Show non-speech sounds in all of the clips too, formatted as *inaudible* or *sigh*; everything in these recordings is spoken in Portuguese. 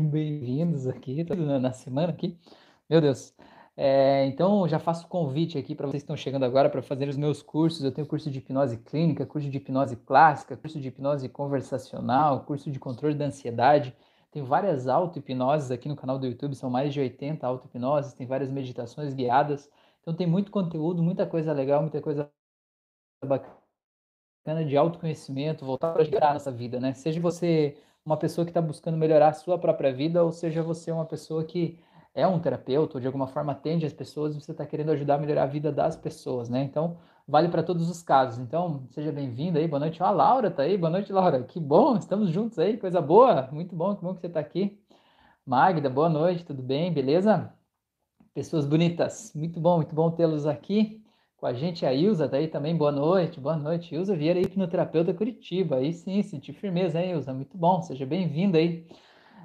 *laughs* bem-vindos aqui, na semana aqui. Meu Deus. É, então, já faço convite aqui para vocês que estão chegando agora para fazer os meus cursos. Eu tenho curso de hipnose clínica, curso de hipnose clássica, curso de hipnose conversacional, curso de controle da ansiedade. Tem várias auto-hipnoses aqui no canal do YouTube, são mais de 80 auto-hipnoses, tem várias meditações guiadas. Então, tem muito conteúdo, muita coisa legal, muita coisa bacana de autoconhecimento, voltar para gerar nessa vida, né? Seja você uma pessoa que está buscando melhorar a sua própria vida, ou seja você uma pessoa que é um terapeuta ou de alguma forma atende as pessoas e você está querendo ajudar a melhorar a vida das pessoas, né? Então, vale para todos os casos. Então, seja bem-vindo aí, boa noite. Ó, a Laura tá aí, boa noite, Laura. Que bom, estamos juntos aí, coisa boa, muito bom, que bom que você está aqui. Magda, boa noite, tudo bem, beleza? Pessoas bonitas, muito bom, muito bom tê-los aqui com a gente. A Ilza tá aí também, boa noite, boa noite. Ilza Vieira, hipnoterapeuta Curitiba, aí sim, senti firmeza, hein, Ilza? Muito bom, seja bem-vinda aí.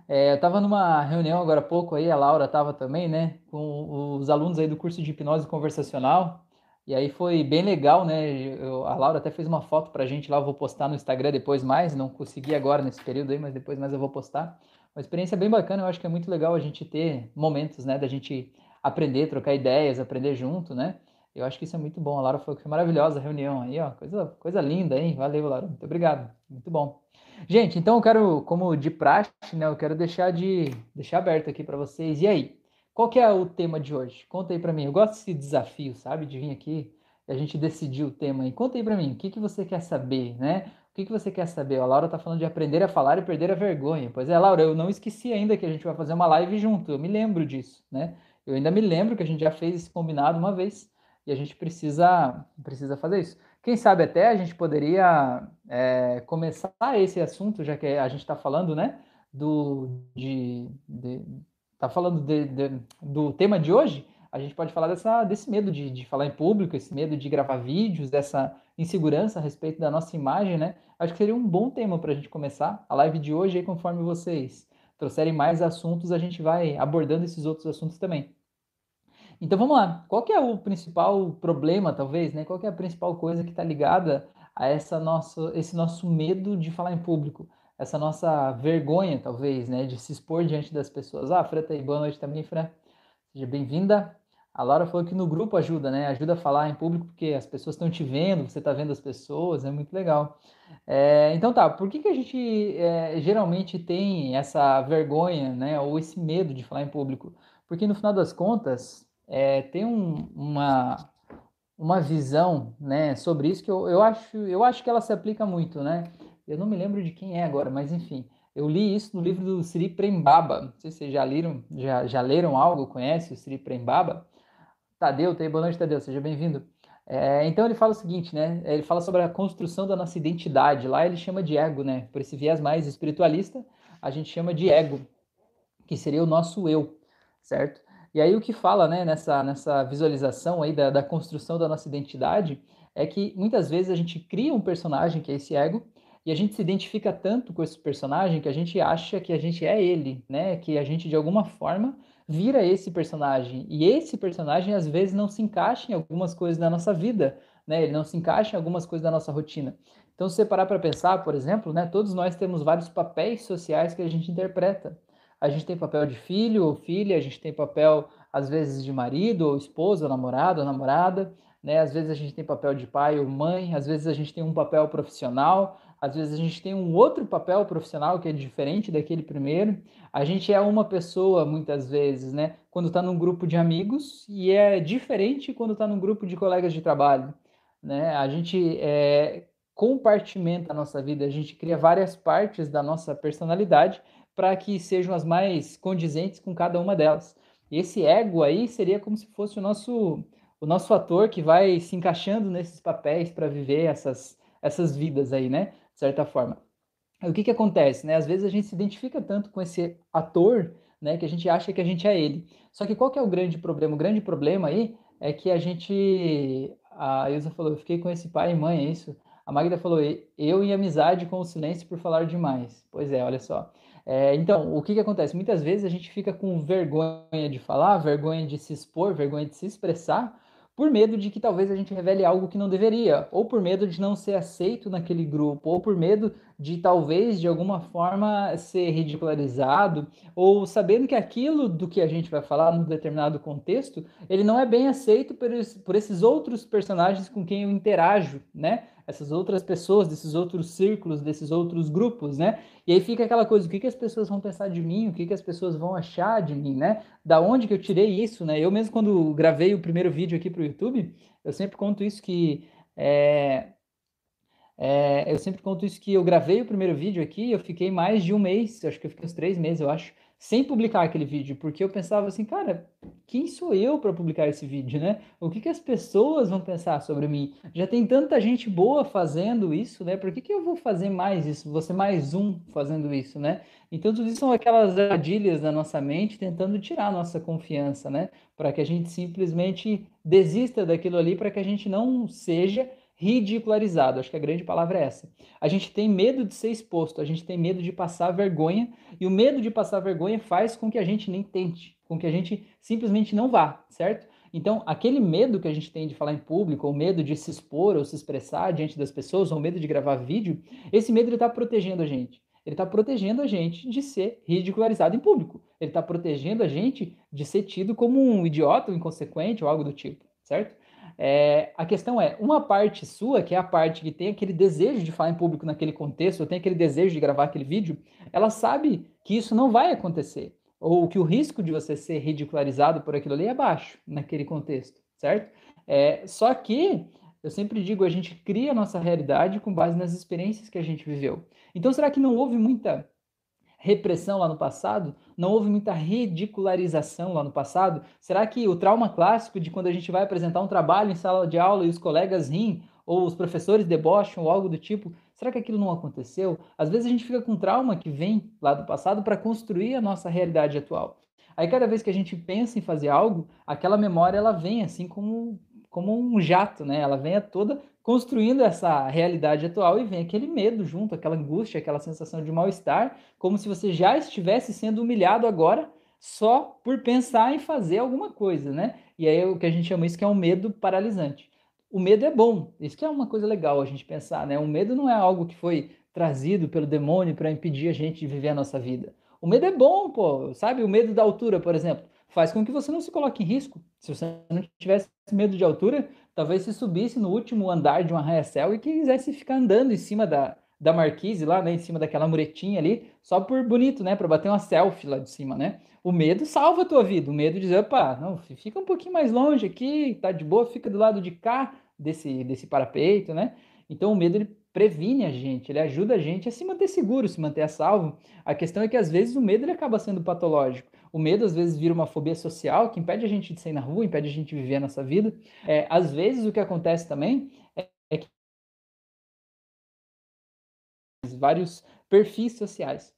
É, eu estava numa reunião agora há pouco aí, a Laura estava também, né, com os alunos aí do curso de hipnose conversacional, e aí foi bem legal, né, eu, a Laura até fez uma foto para a gente lá, eu vou postar no Instagram depois mais, não consegui agora nesse período aí, mas depois mais eu vou postar. Uma experiência bem bacana, eu acho que é muito legal a gente ter momentos, né, da gente aprender, trocar ideias, aprender junto, né, eu acho que isso é muito bom. A Laura falou que foi maravilhosa a reunião aí, ó, coisa, coisa linda, hein, valeu, Laura, muito obrigado, muito bom. Gente, então eu quero, como de praxe, né, eu quero deixar de deixar aberto aqui para vocês. E aí, qual que é o tema de hoje? Conta aí para mim. Eu gosto desse desafio, sabe, de vir aqui e a gente decidir o tema aí. Conta aí para mim, o que que você quer saber, né? O que que você quer saber? A Laura tá falando de aprender a falar e perder a vergonha. Pois é, Laura, eu não esqueci ainda que a gente vai fazer uma live junto. Eu me lembro disso, né? Eu ainda me lembro que a gente já fez esse combinado uma vez e a gente precisa precisa fazer isso. Quem sabe até a gente poderia é, começar esse assunto, já que a gente está falando, né, do, de, de tá falando de, de, do tema de hoje, a gente pode falar dessa, desse medo de, de falar em público, esse medo de gravar vídeos, dessa insegurança a respeito da nossa imagem, né? Acho que seria um bom tema para a gente começar a live de hoje, aí, conforme vocês trouxerem mais assuntos, a gente vai abordando esses outros assuntos também. Então vamos lá. Qual que é o principal problema, talvez, né? Qual que é a principal coisa que está ligada a essa nosso, esse nosso medo de falar em público? Essa nossa vergonha, talvez, né? De se expor diante das pessoas. Ah, Fran tá aí. Boa noite também, Fran. Seja bem-vinda. A Laura falou que no grupo ajuda, né? Ajuda a falar em público porque as pessoas estão te vendo, você está vendo as pessoas, é muito legal. É, então tá, por que, que a gente é, geralmente tem essa vergonha, né? Ou esse medo de falar em público? Porque no final das contas, é, tem um, uma, uma visão né, sobre isso que eu, eu, acho, eu acho que ela se aplica muito, né? Eu não me lembro de quem é agora, mas enfim, eu li isso no livro do Sri Prembaba. Não sei se vocês já leram, já, já leram algo, conhece o Sri Prembaba? Tadeu, tem boa noite, Tadeu, seja bem-vindo. É, então ele fala o seguinte, né? Ele fala sobre a construção da nossa identidade. Lá ele chama de ego, né? Por esse viés mais espiritualista, a gente chama de ego, que seria o nosso eu, certo? E aí o que fala né, nessa, nessa visualização aí da, da construção da nossa identidade é que muitas vezes a gente cria um personagem que é esse ego e a gente se identifica tanto com esse personagem que a gente acha que a gente é ele, né? Que a gente de alguma forma vira esse personagem. E esse personagem às vezes não se encaixa em algumas coisas da nossa vida, né? Ele não se encaixa em algumas coisas da nossa rotina. Então, se você parar para pensar, por exemplo, né, todos nós temos vários papéis sociais que a gente interpreta a gente tem papel de filho ou filha, a gente tem papel, às vezes, de marido ou esposa, ou namorado ou namorada, né? Às vezes a gente tem papel de pai ou mãe, às vezes a gente tem um papel profissional, às vezes a gente tem um outro papel profissional que é diferente daquele primeiro. A gente é uma pessoa, muitas vezes, né? Quando está num grupo de amigos e é diferente quando está num grupo de colegas de trabalho, né? A gente é, compartimenta a nossa vida, a gente cria várias partes da nossa personalidade para que sejam as mais condizentes com cada uma delas. E esse ego aí seria como se fosse o nosso o nosso ator que vai se encaixando nesses papéis para viver essas essas vidas aí, né? De certa forma. o que que acontece, né? Às vezes a gente se identifica tanto com esse ator, né, que a gente acha que a gente é ele. Só que qual que é o grande problema? O grande problema aí é que a gente a Ilza falou, eu fiquei com esse pai e mãe, é isso? A Magda falou, eu em amizade com o silêncio por falar demais. Pois é, olha só. É, então, o que, que acontece? Muitas vezes a gente fica com vergonha de falar, vergonha de se expor, vergonha de se expressar, por medo de que talvez a gente revele algo que não deveria, ou por medo de não ser aceito naquele grupo, ou por medo de talvez de alguma forma ser ridicularizado, ou sabendo que aquilo do que a gente vai falar num determinado contexto, ele não é bem aceito por, por esses outros personagens com quem eu interajo, né? Essas outras pessoas, desses outros círculos, desses outros grupos, né? E aí fica aquela coisa, o que, que as pessoas vão pensar de mim, o que, que as pessoas vão achar de mim, né? Da onde que eu tirei isso, né? Eu mesmo quando gravei o primeiro vídeo aqui para o YouTube, eu sempre conto isso que é, é, eu sempre conto isso que eu gravei o primeiro vídeo aqui, eu fiquei mais de um mês, acho que eu fiquei uns três meses, eu acho, sem publicar aquele vídeo, porque eu pensava assim, cara, quem sou eu para publicar esse vídeo, né? O que, que as pessoas vão pensar sobre mim? Já tem tanta gente boa fazendo isso, né? Por que, que eu vou fazer mais isso? Ser mais um fazendo isso, né? Então, tudo isso são aquelas armadilhas da nossa mente tentando tirar a nossa confiança, né? Para que a gente simplesmente desista daquilo ali, para que a gente não seja ridicularizado. Acho que a grande palavra é essa. A gente tem medo de ser exposto, a gente tem medo de passar vergonha, e o medo de passar vergonha faz com que a gente nem tente, com que a gente simplesmente não vá, certo? Então, aquele medo que a gente tem de falar em público, ou medo de se expor ou se expressar diante das pessoas, ou medo de gravar vídeo, esse medo está protegendo a gente. Ele está protegendo a gente de ser ridicularizado em público. Ele está protegendo a gente de ser tido como um idiota, um inconsequente ou algo do tipo, certo? É, a questão é, uma parte sua, que é a parte que tem aquele desejo de falar em público naquele contexto, ou tem aquele desejo de gravar aquele vídeo, ela sabe que isso não vai acontecer, ou que o risco de você ser ridicularizado por aquilo ali é baixo naquele contexto, certo? É, só que, eu sempre digo, a gente cria a nossa realidade com base nas experiências que a gente viveu. Então, será que não houve muita repressão lá no passado? Não houve muita ridicularização lá no passado? Será que o trauma clássico de quando a gente vai apresentar um trabalho em sala de aula e os colegas riem, ou os professores debocham, ou algo do tipo, será que aquilo não aconteceu? Às vezes a gente fica com trauma que vem lá do passado para construir a nossa realidade atual. Aí cada vez que a gente pensa em fazer algo, aquela memória ela vem assim como, como um jato, né? Ela vem toda construindo essa realidade atual e vem aquele medo junto, aquela angústia, aquela sensação de mal-estar, como se você já estivesse sendo humilhado agora só por pensar em fazer alguma coisa, né? E aí o que a gente chama isso que é um medo paralisante. O medo é bom, isso que é uma coisa legal a gente pensar, né? O medo não é algo que foi trazido pelo demônio para impedir a gente de viver a nossa vida. O medo é bom, pô, sabe? O medo da altura, por exemplo, faz com que você não se coloque em risco. Se você não tivesse medo de altura, talvez se subisse no último andar de um arranha-céu e quisesse ficar andando em cima da, da marquise lá, né, em cima daquela muretinha ali, só por bonito, né, para bater uma selfie lá de cima, né? O medo salva a tua vida, o medo de dizer, opa, não, fica um pouquinho mais longe aqui, tá de boa, fica do lado de cá desse desse parapeito, né? Então o medo ele previne a gente, ele ajuda a gente a se manter seguro, se manter a salvo. A questão é que às vezes o medo ele acaba sendo patológico. O medo às vezes vira uma fobia social que impede a gente de sair na rua, impede a gente de viver a nossa vida. É, às vezes o que acontece também é, é que vários perfis sociais.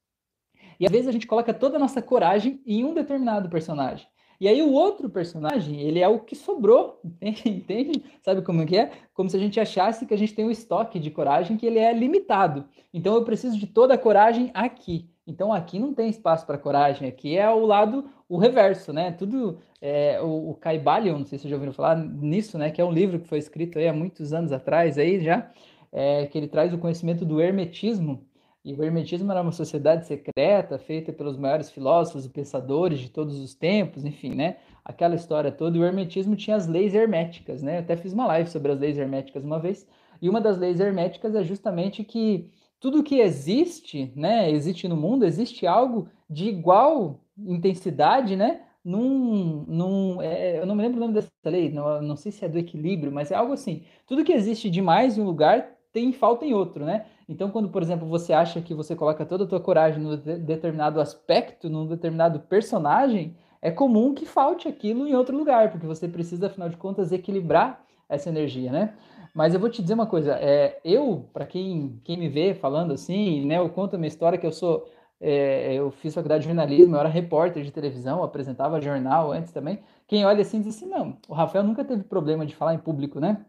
E às vezes a gente coloca toda a nossa coragem em um determinado personagem. E aí o outro personagem, ele é o que sobrou, *laughs* entende? Sabe como que é? Como se a gente achasse que a gente tem um estoque de coragem que ele é limitado. Então eu preciso de toda a coragem aqui. Então aqui não tem espaço para coragem, aqui é o lado, o reverso, né? Tudo, é, o, o Caibalion, não sei se vocês já ouviram falar nisso, né? Que é um livro que foi escrito aí há muitos anos atrás aí já, é, que ele traz o conhecimento do hermetismo, e o hermetismo era uma sociedade secreta feita pelos maiores filósofos e pensadores de todos os tempos, enfim, né? Aquela história toda. E o hermetismo tinha as leis herméticas, né? Eu até fiz uma live sobre as leis herméticas uma vez. E uma das leis herméticas é justamente que tudo que existe, né? Existe no mundo, existe algo de igual intensidade, né? Num, num é, eu não me lembro o nome dessa lei, não, não sei se é do equilíbrio, mas é algo assim. Tudo que existe demais em um lugar tem falta em outro, né? Então, quando, por exemplo, você acha que você coloca toda a tua coragem num de determinado aspecto, num determinado personagem, é comum que falte aquilo em outro lugar, porque você precisa, afinal de contas, equilibrar essa energia, né? Mas eu vou te dizer uma coisa, é, eu, para quem, quem me vê falando assim, né, eu conto a minha história que eu sou, é, eu fiz faculdade de jornalismo, eu era repórter de televisão, apresentava jornal antes também. Quem olha assim diz assim, não, o Rafael nunca teve problema de falar em público, né?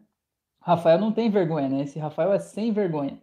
Rafael não tem vergonha, né? Esse Rafael é sem vergonha.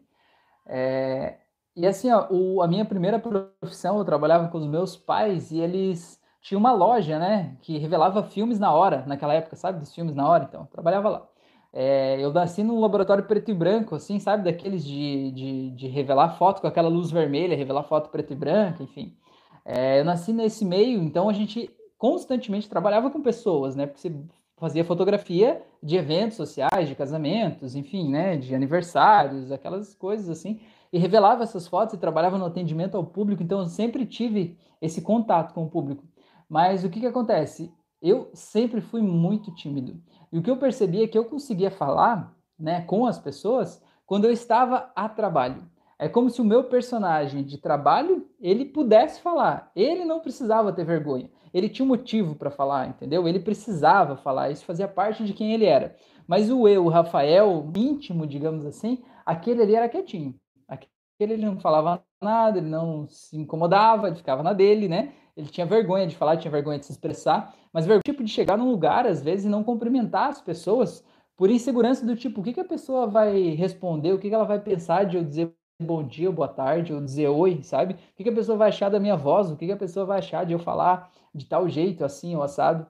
É, e assim, ó, o, a minha primeira profissão, eu trabalhava com os meus pais e eles tinha uma loja, né, que revelava filmes na hora, naquela época, sabe, dos filmes na hora, então, eu trabalhava lá. É, eu nasci num laboratório preto e branco, assim, sabe, daqueles de, de, de, revelar foto com aquela luz vermelha, revelar foto preto e branca, enfim. É, eu nasci nesse meio, então a gente constantemente trabalhava com pessoas, né, porque você fazia fotografia de eventos sociais, de casamentos, enfim, né, de aniversários, aquelas coisas assim, e revelava essas fotos e trabalhava no atendimento ao público, então eu sempre tive esse contato com o público. Mas o que, que acontece? Eu sempre fui muito tímido. E o que eu percebi é que eu conseguia falar né, com as pessoas quando eu estava a trabalho. É como se o meu personagem de trabalho ele pudesse falar. Ele não precisava ter vergonha. Ele tinha um motivo para falar, entendeu? Ele precisava falar. Isso fazia parte de quem ele era. Mas o eu, o Rafael, íntimo, digamos assim, aquele ali era quietinho. Aquele ele não falava nada, ele não se incomodava, ele ficava na dele, né? ele tinha vergonha de falar, tinha vergonha de se expressar, mas o tipo de chegar num lugar, às vezes, e não cumprimentar as pessoas por insegurança do tipo, o que, que a pessoa vai responder, o que, que ela vai pensar de eu dizer bom dia, boa tarde, ou dizer oi, sabe? O que, que a pessoa vai achar da minha voz, o que, que a pessoa vai achar de eu falar de tal jeito, assim, ou assado.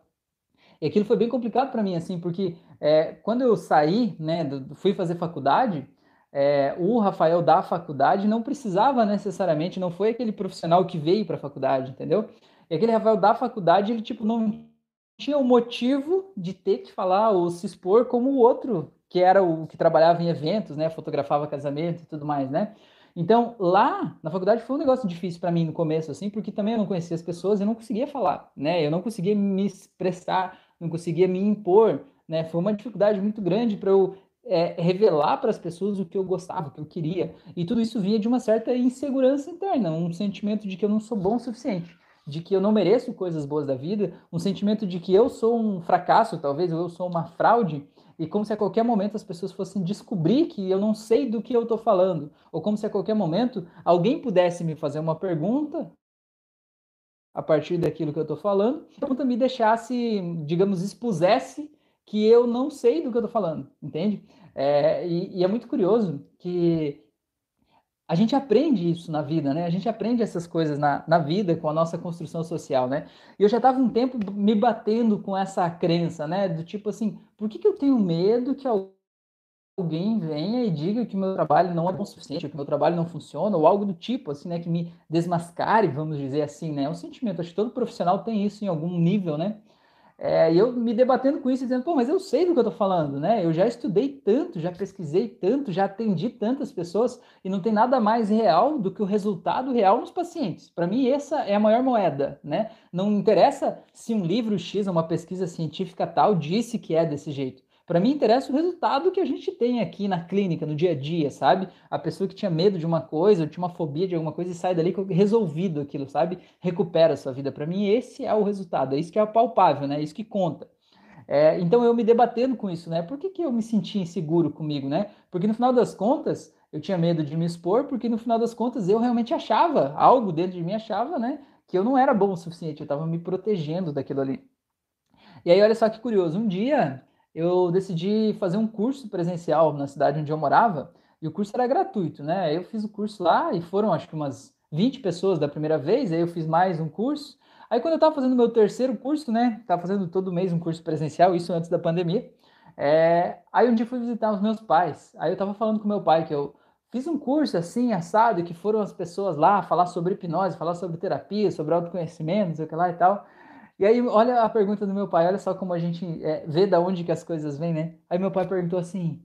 E aquilo foi bem complicado para mim, assim, porque é, quando eu saí, né, fui fazer faculdade, é, o Rafael da faculdade não precisava necessariamente, não foi aquele profissional que veio para a faculdade, entendeu? E aquele Rafael da faculdade, ele tipo não tinha o motivo de ter que falar ou se expor como o outro, que era o que trabalhava em eventos, né, fotografava casamento e tudo mais, né? Então, lá na faculdade foi um negócio difícil para mim no começo, assim, porque também eu não conhecia as pessoas e não conseguia falar, né? Eu não conseguia me expressar, não conseguia me impor, né? Foi uma dificuldade muito grande para eu é, revelar para as pessoas o que eu gostava, o que eu queria. E tudo isso vinha de uma certa insegurança interna, um sentimento de que eu não sou bom o suficiente, de que eu não mereço coisas boas da vida, um sentimento de que eu sou um fracasso, talvez, eu sou uma fraude, e como se a qualquer momento as pessoas fossem descobrir que eu não sei do que eu estou falando, ou como se a qualquer momento alguém pudesse me fazer uma pergunta a partir daquilo que eu estou falando, a pergunta me deixasse, digamos, expusesse que eu não sei do que eu estou falando, entende? É, e, e, é muito curioso que a gente aprende isso na vida, né? A gente aprende essas coisas na, na vida com a nossa construção social, né? E eu já estava um tempo me batendo com essa crença, né? Do tipo assim, por que, que eu tenho medo que alguém venha e diga que meu trabalho não é bom o suficiente, que meu trabalho não funciona, ou algo do tipo, assim, né? Que me desmascare, vamos dizer assim, né? É um sentimento, acho que todo profissional tem isso em algum nível, né? É, e eu me debatendo com isso, dizendo, pô, mas eu sei do que eu tô falando, né? Eu já estudei tanto, já pesquisei tanto, já atendi tantas pessoas e não tem nada mais real do que o resultado real nos pacientes. Para mim, essa é a maior moeda, né? Não interessa se um livro X, uma pesquisa científica tal, disse que é desse jeito. Para mim interessa o resultado que a gente tem aqui na clínica, no dia a dia, sabe? A pessoa que tinha medo de uma coisa, tinha uma fobia de alguma coisa e sai dali resolvido aquilo, sabe? Recupera a sua vida. Para mim esse é o resultado, é isso que é palpável, né? É isso que conta. É, então eu me debatendo com isso, né? Por que, que eu me senti inseguro comigo, né? Porque no final das contas eu tinha medo de me expor, porque no final das contas eu realmente achava, algo dentro de mim achava, né? Que eu não era bom o suficiente, eu estava me protegendo daquilo ali. E aí, olha só que curioso, um dia eu decidi fazer um curso presencial na cidade onde eu morava, e o curso era gratuito, né? Eu fiz o curso lá e foram acho que umas 20 pessoas da primeira vez, aí eu fiz mais um curso. Aí quando eu estava fazendo meu terceiro curso, né? Tava fazendo todo mês um curso presencial, isso antes da pandemia. É... Aí um dia fui visitar os meus pais. Aí eu estava falando com meu pai que eu fiz um curso assim, assado, que foram as pessoas lá falar sobre hipnose, falar sobre terapia, sobre autoconhecimento, sei o que lá e tal. E aí, olha a pergunta do meu pai, olha só como a gente é, vê da onde que as coisas vêm, né? Aí meu pai perguntou assim,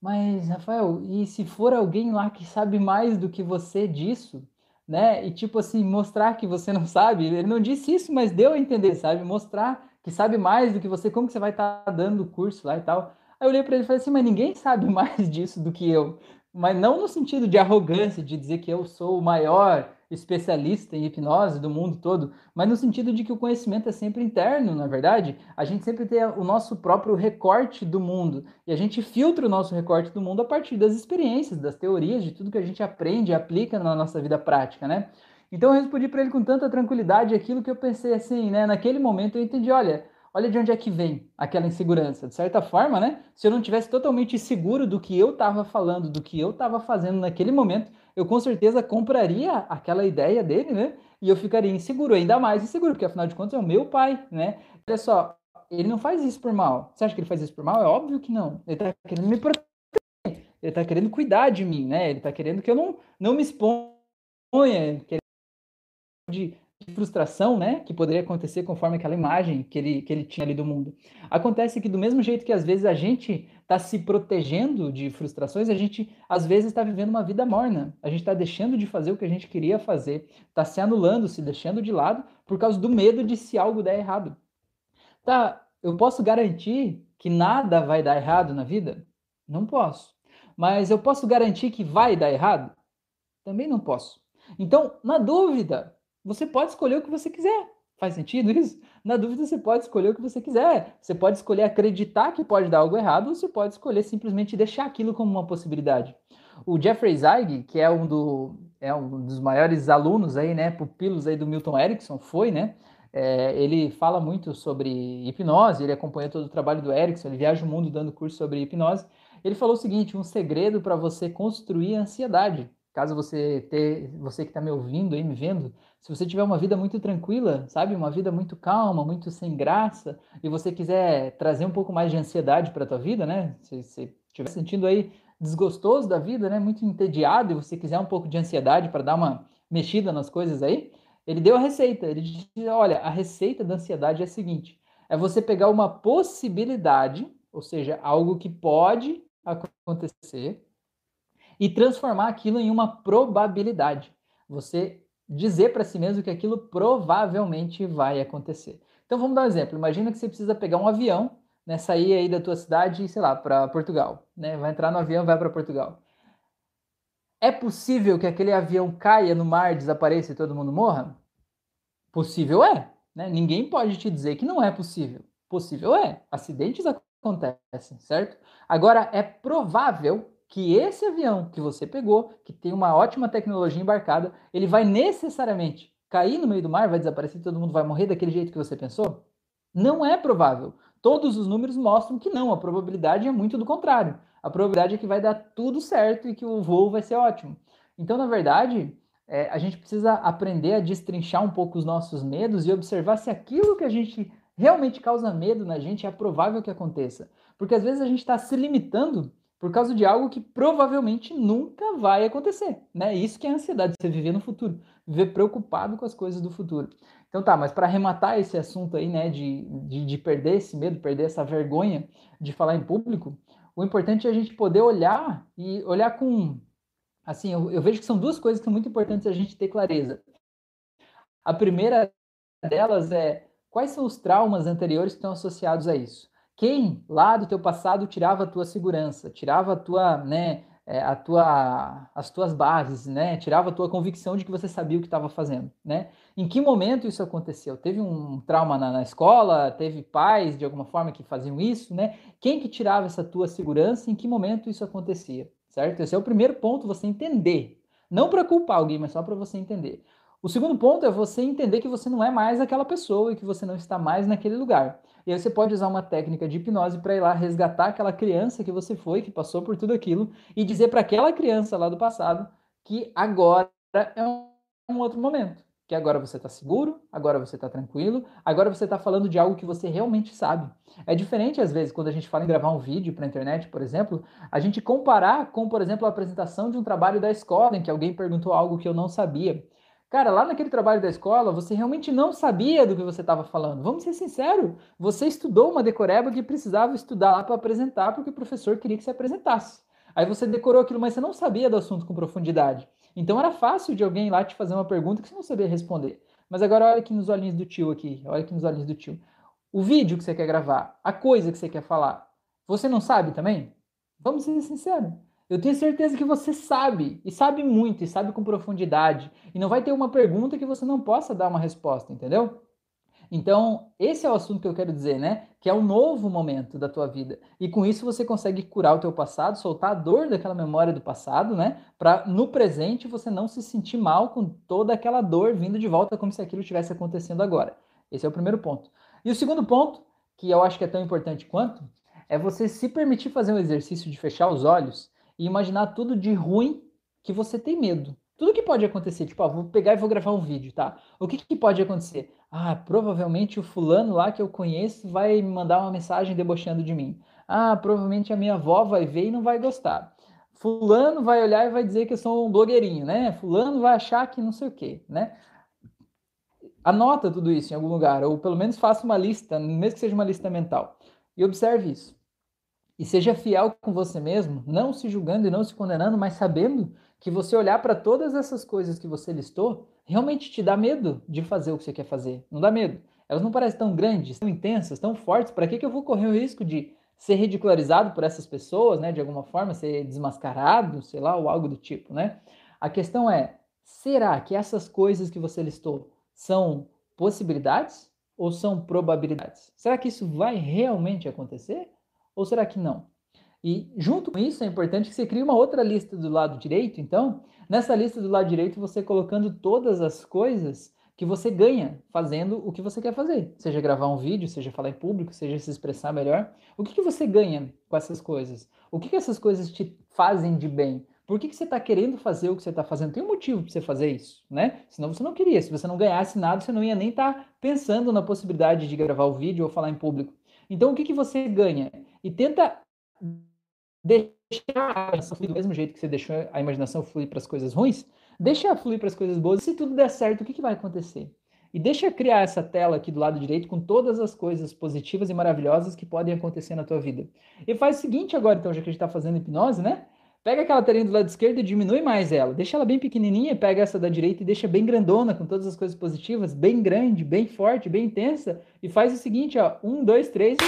mas, Rafael, e se for alguém lá que sabe mais do que você disso, né? E tipo assim, mostrar que você não sabe, ele não disse isso, mas deu a entender, sabe? Mostrar que sabe mais do que você, como que você vai estar tá dando o curso lá e tal. Aí eu olhei para ele e falei assim, mas ninguém sabe *laughs* mais disso do que eu. Mas não no sentido de arrogância, de dizer que eu sou o maior, especialista em hipnose do mundo todo, mas no sentido de que o conhecimento é sempre interno, na é verdade. A gente sempre tem o nosso próprio recorte do mundo e a gente filtra o nosso recorte do mundo a partir das experiências, das teorias, de tudo que a gente aprende e aplica na nossa vida prática, né? Então eu respondi para ele com tanta tranquilidade aquilo que eu pensei assim, né? Naquele momento eu entendi, olha, olha de onde é que vem aquela insegurança. De certa forma, né? Se eu não tivesse totalmente seguro do que eu estava falando, do que eu estava fazendo naquele momento, eu com certeza compraria aquela ideia dele, né? E eu ficaria inseguro, ainda mais inseguro, porque afinal de contas é o meu pai, né? Olha só, ele não faz isso por mal. Você acha que ele faz isso por mal? É óbvio que não. Ele tá querendo me proteger. Ele tá querendo cuidar de mim, né? Ele tá querendo que eu não, não me exponha, de, de frustração, né, que poderia acontecer conforme aquela imagem que ele, que ele tinha ali do mundo. Acontece que do mesmo jeito que às vezes a gente está se protegendo de frustrações, a gente às vezes está vivendo uma vida morna. A gente está deixando de fazer o que a gente queria fazer, está se anulando, se deixando de lado por causa do medo de se algo der errado. Tá, eu posso garantir que nada vai dar errado na vida? Não posso. Mas eu posso garantir que vai dar errado? Também não posso. Então, na dúvida, você pode escolher o que você quiser. Faz sentido isso? Na dúvida, você pode escolher o que você quiser. Você pode escolher acreditar que pode dar algo errado, ou você pode escolher simplesmente deixar aquilo como uma possibilidade. O Jeffrey Zeig, que é um, do, é um dos maiores alunos aí, né, pupilos aí do Milton Erickson, foi, né? É, ele fala muito sobre hipnose, ele acompanha todo o trabalho do Erickson, ele viaja o mundo dando curso sobre hipnose. Ele falou o seguinte: um segredo para você construir ansiedade. Caso você ter, você que está me ouvindo aí, me vendo, se você tiver uma vida muito tranquila, sabe, uma vida muito calma, muito sem graça, e você quiser trazer um pouco mais de ansiedade para a tua vida, né? Se você estiver sentindo aí desgostoso da vida, né, muito entediado, e você quiser um pouco de ansiedade para dar uma mexida nas coisas aí, ele deu a receita. Ele disse: olha, a receita da ansiedade é a seguinte: é você pegar uma possibilidade, ou seja, algo que pode acontecer, e transformar aquilo em uma probabilidade. Você dizer para si mesmo que aquilo provavelmente vai acontecer. Então vamos dar um exemplo. Imagina que você precisa pegar um avião, né, sair aí da tua cidade, sei lá, para Portugal, né? Vai entrar no avião, vai para Portugal. É possível que aquele avião caia no mar, desapareça e todo mundo morra? Possível é, né? Ninguém pode te dizer que não é possível. Possível é. Acidentes acontecem, certo? Agora é provável que esse avião que você pegou, que tem uma ótima tecnologia embarcada, ele vai necessariamente cair no meio do mar, vai desaparecer, todo mundo vai morrer daquele jeito que você pensou? Não é provável. Todos os números mostram que não, a probabilidade é muito do contrário. A probabilidade é que vai dar tudo certo e que o voo vai ser ótimo. Então, na verdade, é, a gente precisa aprender a destrinchar um pouco os nossos medos e observar se aquilo que a gente realmente causa medo na gente é provável que aconteça. Porque às vezes a gente está se limitando por causa de algo que provavelmente nunca vai acontecer, né? Isso que é ansiedade, você viver no futuro, viver preocupado com as coisas do futuro. Então tá, mas para arrematar esse assunto aí, né, de, de, de, perder esse medo, perder essa vergonha de falar em público, o importante é a gente poder olhar e olhar com, assim, eu, eu vejo que são duas coisas que são muito importantes a gente ter clareza. A primeira delas é quais são os traumas anteriores que estão associados a isso quem lá do teu passado tirava a tua segurança, tirava a tua, né, é, a tua, as tuas bases, né, tirava a tua convicção de que você sabia o que estava fazendo, né? Em que momento isso aconteceu? Teve um trauma na, na, escola? Teve pais de alguma forma que faziam isso, né? Quem que tirava essa tua segurança? Em que momento isso acontecia, certo? Esse é o primeiro ponto, você entender, não para culpar alguém, mas só para você entender. O segundo ponto é você entender que você não é mais aquela pessoa e que você não está mais naquele lugar. E aí você pode usar uma técnica de hipnose para ir lá resgatar aquela criança que você foi, que passou por tudo aquilo, e dizer para aquela criança lá do passado que agora é um outro momento. Que agora você está seguro, agora você está tranquilo, agora você está falando de algo que você realmente sabe. É diferente, às vezes, quando a gente fala em gravar um vídeo para a internet, por exemplo, a gente comparar com, por exemplo, a apresentação de um trabalho da escola, em que alguém perguntou algo que eu não sabia. Cara, lá naquele trabalho da escola, você realmente não sabia do que você estava falando. Vamos ser sinceros, você estudou uma decoreba que precisava estudar lá para apresentar, porque o professor queria que você apresentasse. Aí você decorou aquilo, mas você não sabia do assunto com profundidade. Então era fácil de alguém lá te fazer uma pergunta que você não sabia responder. Mas agora olha aqui nos olhinhos do tio aqui, olha aqui nos olhinhos do tio. O vídeo que você quer gravar, a coisa que você quer falar, você não sabe também? Vamos ser sinceros. Eu tenho certeza que você sabe, e sabe muito, e sabe com profundidade, e não vai ter uma pergunta que você não possa dar uma resposta, entendeu? Então, esse é o assunto que eu quero dizer, né? Que é um novo momento da tua vida. E com isso você consegue curar o teu passado, soltar a dor daquela memória do passado, né? Para no presente você não se sentir mal com toda aquela dor vindo de volta como se aquilo estivesse acontecendo agora. Esse é o primeiro ponto. E o segundo ponto, que eu acho que é tão importante quanto, é você se permitir fazer um exercício de fechar os olhos e imaginar tudo de ruim que você tem medo. Tudo que pode acontecer, tipo, ó, vou pegar e vou gravar um vídeo, tá? O que, que pode acontecer? Ah, provavelmente o fulano lá que eu conheço vai me mandar uma mensagem debochando de mim. Ah, provavelmente a minha avó vai ver e não vai gostar. Fulano vai olhar e vai dizer que eu sou um blogueirinho, né? Fulano vai achar que não sei o quê, né? Anota tudo isso em algum lugar, ou pelo menos faça uma lista, mesmo que seja uma lista mental, e observe isso. E seja fiel com você mesmo, não se julgando e não se condenando, mas sabendo que você olhar para todas essas coisas que você listou, realmente te dá medo de fazer o que você quer fazer. Não dá medo. Elas não parecem tão grandes, tão intensas, tão fortes. Para que, que eu vou correr o risco de ser ridicularizado por essas pessoas, né? De alguma forma, ser desmascarado, sei lá, ou algo do tipo, né? A questão é, será que essas coisas que você listou são possibilidades ou são probabilidades? Será que isso vai realmente acontecer ou será que não? E junto com isso é importante que você crie uma outra lista do lado direito. Então, nessa lista do lado direito, você colocando todas as coisas que você ganha fazendo o que você quer fazer. Seja gravar um vídeo, seja falar em público, seja se expressar melhor. O que, que você ganha com essas coisas? O que, que essas coisas te fazem de bem? Por que, que você está querendo fazer o que você está fazendo? Tem um motivo para você fazer isso, né? Senão você não queria. Se você não ganhasse nada, você não ia nem estar tá pensando na possibilidade de gravar o vídeo ou falar em público. Então, o que, que você ganha? E tenta deixar a fluir do mesmo jeito que você deixou a imaginação fluir para as coisas ruins, deixa fluir para as coisas boas. Se tudo der certo, o que, que vai acontecer? E deixa criar essa tela aqui do lado direito com todas as coisas positivas e maravilhosas que podem acontecer na tua vida. E faz o seguinte agora, então, já que a gente está fazendo hipnose, né? Pega aquela telinha do lado esquerdo e diminui mais ela. Deixa ela bem pequenininha, pega essa da direita e deixa bem grandona, com todas as coisas positivas, bem grande, bem forte, bem intensa. E faz o seguinte, ó. Um, dois, três,